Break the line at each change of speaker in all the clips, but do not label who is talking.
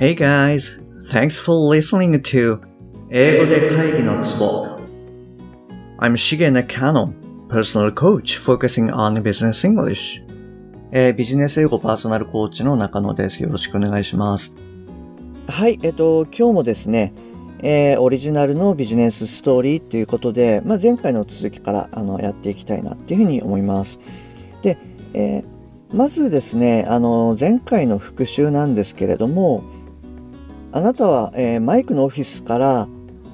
Hey guys, thanks for listening to 英語で会議のツボ I'm Shige Nakano, personal coach focusing on business English. えービジネス英語パーソナルコーチの中野です。よろしくお願いします。はい、えっと、今日もですね、えーオリジナルのビジネスストーリーということで、まあ、前回の続きからあのやっていきたいなっていうふうに思います。で、えーまずですね、あの、前回の復習なんですけれども、あなたは、えーマイクのオフィスから、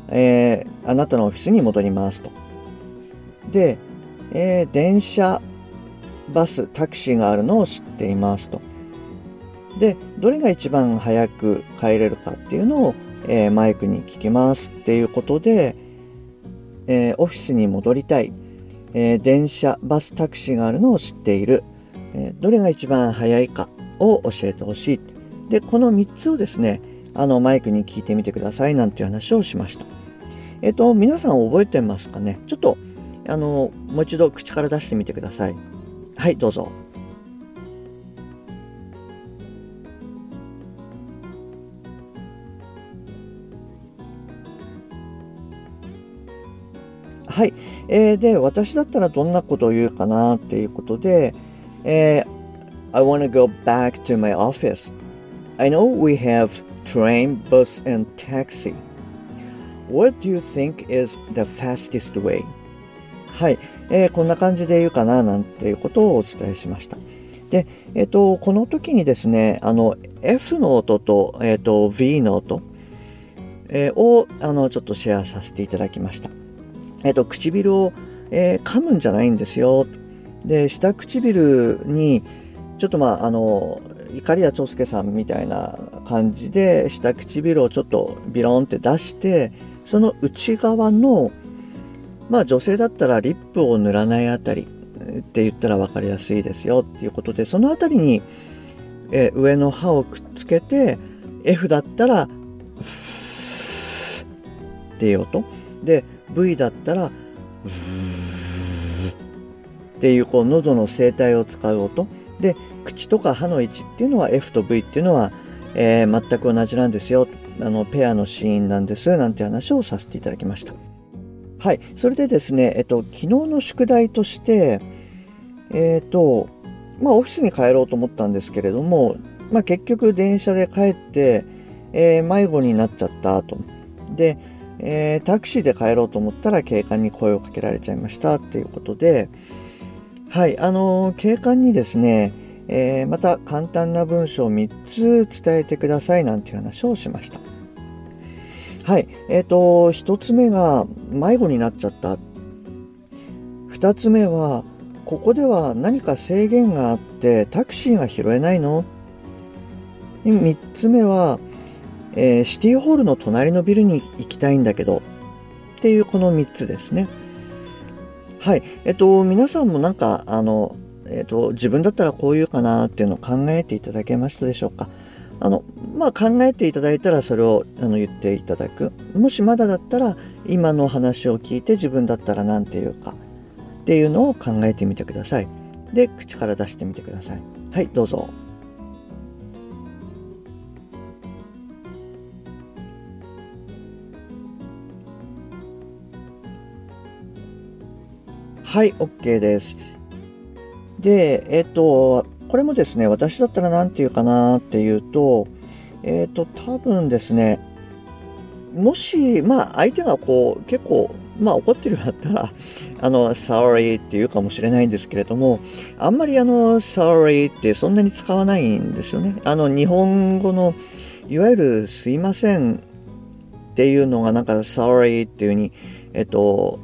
えーあなたのオフィスに戻りますと。で、えー電車、バス、タクシーがあるのを知っていますと。で、どれが一番早く帰れるかっていうのを、えーマイクに聞きますっていうことで、えーオフィスに戻りたい、えー電車、バス、タクシーがあるのを知っている、えどれが一番早いかを教えてほしい。で、この3つをですね、あのマイクに聞いてみてくださいなんていう話をしました。えっ、と、皆さん覚えてますかね？ちょっと、あの、もう一度口から出してみてください。はい、どうぞ。はい、えーで私だったらどんなことを言うかなっていうことで、えー I want to go back to my office. I know we have train, bus, and taxi. What do you think is the fastest way? はい、えーこんな感じで言うかななんていうことをお伝えしました。で、えっ、と、この時にですね、あの、F の音と、えっ、と、V の音、えーを、あの、ちょっとシェアさせていただきました。えっ、と、唇を、えー噛むんじゃないんですよ。で、下唇に、ちょっとまあ、あの、怒谷長介さんみたいな感じで、下唇をちょっとビロンって出して、その内側の、まあ女性だったらリップを塗らないあたりって言ったら分かりやすいですよっていうことで、そのあたりに、え上の歯をくっつけて、F だったら、フーっていう音。で、V だったら、ブーっていうこう喉の声帯を使う音。で、口とか歯の位置っていうのは F と V っていうのは、えー全く同じなんですよ。あのペアのシーンなんですなんて話をさせていただきました。はい、それでですね、えっと、昨日の宿題として、えっと、まあ、オフィスに帰ろうと思ったんですけれども、まあ、結局電車で帰って、えー迷子になっちゃったと。で、えータクシーで帰ろうと思ったら警官に声をかけられちゃいましたっていうことで、はい、あの警官にですね、えーまた簡単な文章を3つ伝えてくださいなんていう話をしました。はい、えっ、と、1つ目が迷子になっちゃった。2つ目は、ここでは何か制限があってタクシーが拾えないの ?3 つ目は、えーシティホールの隣のビルに行きたいんだけどっていうこの3つですね。はい。えっと、皆さんもなんか、あの、えっと、自分だったらこういうかなっていうのを考えていただけましたでしょうか？あの、まあ、考えていただいたらそれをあの言っていただく。もしまだだったら、今の話を聞いて自分だったら何て言うかっていうのを考えてみてください。で、口から出してみてください。はい、どうぞ。はい、OK です。で、えっ、と、これもですね、私だったら何て言うかなっていうと、えっ、と、多分ですね、もし、まあ、相手がこう、結構、まあ、怒ってるようだったら、あの、sorry って言うかもしれないんですけれども、あんまりあの、sorry ってそんなに使わないんですよね。あの、日本語の、いわゆるすいませんっていうのがなんか sorry っていうふうに、えっと、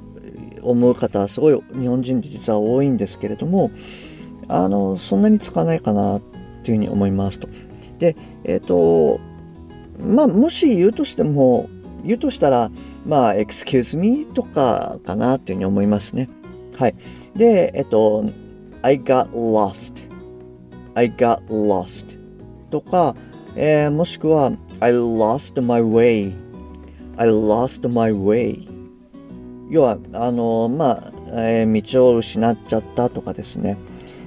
思う方はすごい日本人って実は多いんですけれども、あの、そんなに使わないかなっていうふうに思いますと。で、えっと、まあ、もし言うとしても、言うとしたら、まあ、excuse me とかかなっていうふうに思いますね。はい。で、えっと、I got lost. I got lost. とか、えーもしくは I lost my way. I lost my way. 要は、あの、まあ、えー道を失っちゃったとかですね。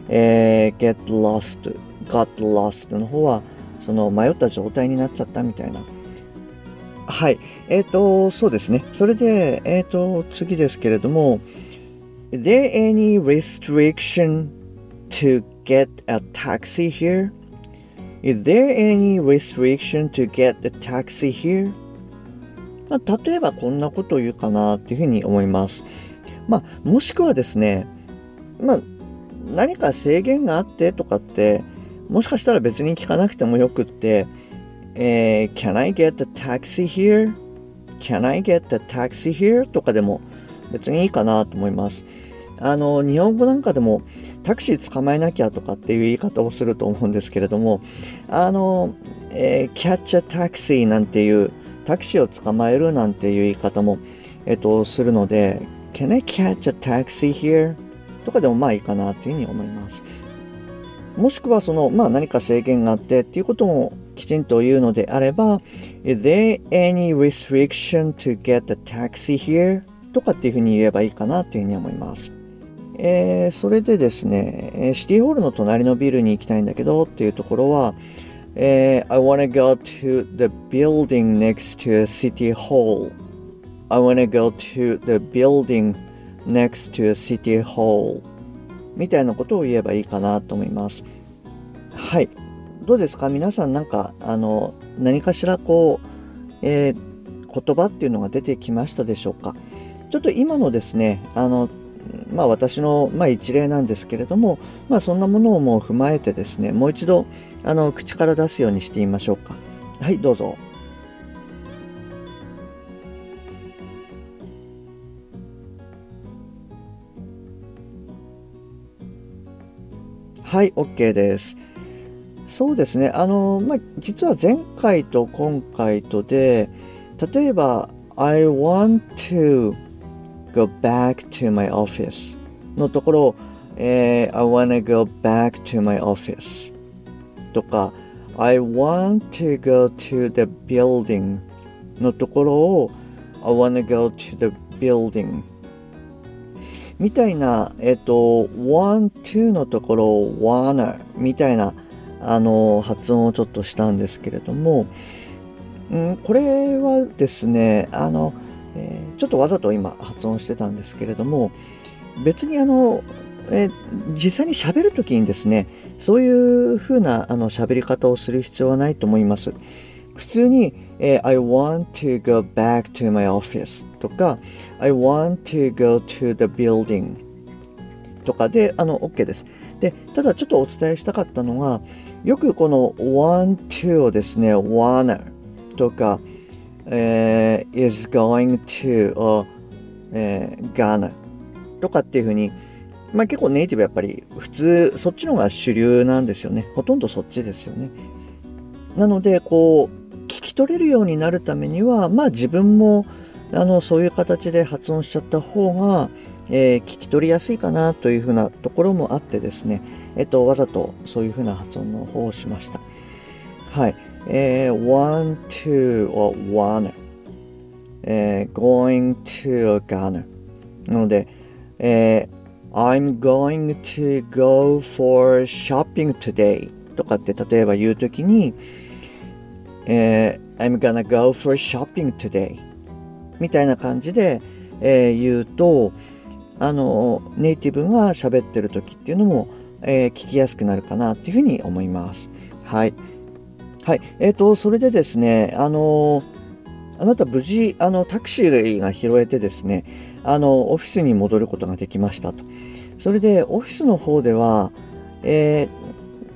えー get lost, got lost の方は、その迷った状態になっちゃったみたいな。はい。えっ、ー、と、そうですね。それで、えっ、ー、と、次ですけれども、Is there any restriction to get a taxi here? Is there any restriction to get a taxi here? まあ、例えばこんなことを言うかなっていうふうに思います。まあ、もしくはですね、まあ、何か制限があってとかって、もしかしたら別に聞かなくてもよくって、えー、Can I get the taxi here? Can I get the taxi here? とかでも別にいいかなと思います。あの、日本語なんかでもタクシー捕まえなきゃとかっていう言い方をすると思うんですけれども、あの、えー、catch a taxi なんていうタクシーを捕まえるなんていう言い方も、えっと、するので、Can I catch a taxi here? とかでもまあいいかなっていうふうに思います。もしくはその、まあ何か制限があってっていうこともきちんと言うのであれば、Is there any restriction to get a taxi here? とかっていうふうに言えばいいかなっていうふうに思います。えー、それでですね、シティホールの隣のビルに行きたいんだけどっていうところは、えー、I wanna go to the building next to city hall. I wanna go to the building next to city hall. みたいなことを言えばいいかなと思います。はい。どうですか？皆さんなんか、あの、何かしらこう、えー、言葉っていうのが出てきましたでしょうか？ちょっと今のですね、あの、まあ私の、まあ、一例なんですけれども、まあそんなものをもう踏まえてですね、もう一度、あの、口から出すようにしてみましょうか。はい、どうぞ。はい、OK です。そうですね。あの、まあ、実は前回と今回とで、例えば、I want to go back to my office のところ、えー、I wanna go back to my office とか、I want to go to the building のところを I wanna go to the building みたいな、えっと、want to のところを wanna みたいなあの発音をちょっとしたんですけれども、うん、これはですねあの、えー、ちょっとわざと今発音してたんですけれども別にあの、えー、実際に喋る時にですねそういうふうなあの喋り方をする必要はないと思います。普通に、えー、I want to go back to my office とか I want to go to the building とかであの OK です。で、ただちょっとお伝えしたかったのが、よくこの want to をですね、wanna とか、えー、is going to or、えー、gonna とかっていうふうに、まあ結構ネイティブやっぱり普通そっちのが主流なんですよね。ほとんどそっちですよね。なので、こう、聞き取れるようになるためには、まあ自分もあのそういう形で発音しちゃった方が、えー、聞き取りやすいかなというふうなところもあってですね、えっと、わざとそういうふうな発音の方をしました。はい。えー、want to or wanna、えー、going to or gonna なので、えー、I'm going to go for shopping today とかって例えば言うときに、えー、I'm gonna go for shopping today みたいな感じで、えー、言うと、あのネイティブが喋ってる時っていうのも、えー、聞きやすくなるかなっていうふうに思います。はい。はい。えっ、ー、と、それでですね、あのあなた無事、あの、タクシーが拾えてですね、あの、オフィスに戻ることができましたと。それで、オフィスの方では、え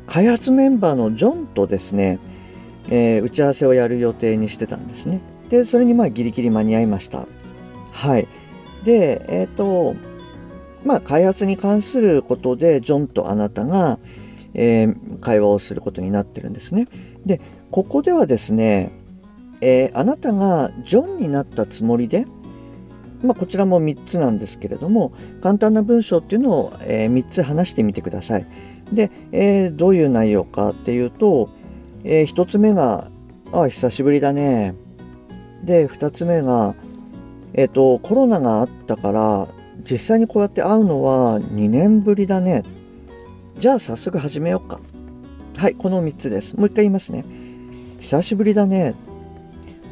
ー、開発メンバーのジョンとですね、えー、打ち合わせをやる予定にしてたんですね。で、それにまあギリギリ間に合いました。はい。で、えっ、ー、と、まあ、開発に関することで、ジョンとあなたが、えー、会話をすることになってるんですね。で、ここではですね、えー、あなたがジョンになったつもりで、まあ、こちらも3つなんですけれども、簡単な文章っていうのを、えー、3つ話してみてください。で、えー、どういう内容かっていうと、えー、1つ目が、あ、久しぶりだね。で、2つ目が、えっ、と、コロナがあったから、実際にこうやって会うのは2年ぶりだね。じゃあ早速始めようか。はい、この3つです。もう一回言いますね。久しぶりだね。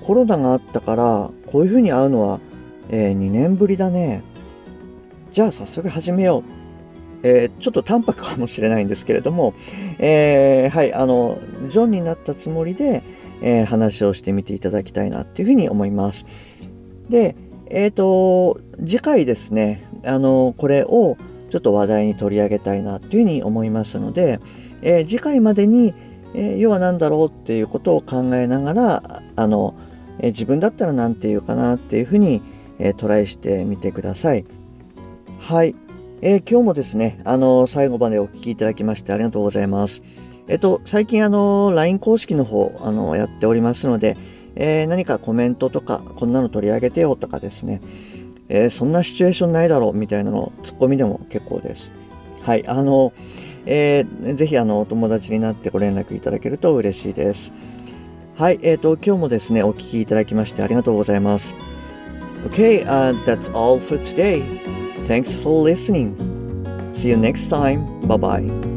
コロナがあったから、こういうふうに会うのは、えー、2年ぶりだね。じゃあ早速始めよう。えー、ちょっと淡白かもしれないんですけれども、えー、はい、あの、ジョンになったつもりで、えー、話をしてみていただきたいなっていうふうに思います。で、えっ、と、次回ですね、あの、これをちょっと話題に取り上げたいなというふうに思いますので、え次回までに、え要は何だろうっていうことを考えながら、あの、え自分だったら何て言うかなっていうふうに、えトライしてみてください。はい。え、今日もですね、あの、最後までお聴きいただきましてありがとうございます。えっと、最近あの、LINE 公式の方、あの、やっておりますので、え、何かコメントとか、こんなの取り上げてよとかですね、え、そんなシチュエーションないだろうみたいなの、ツッコミでも結構です。はい、あの、えー、ぜひあの、お友達になってご連絡いただけると嬉しいです。はい、えっ、ー、と、今日もですね、お聴きいただきましてありがとうございます。Okay, uh, that's all for today. Thanks for listening. See you next time. Bye bye.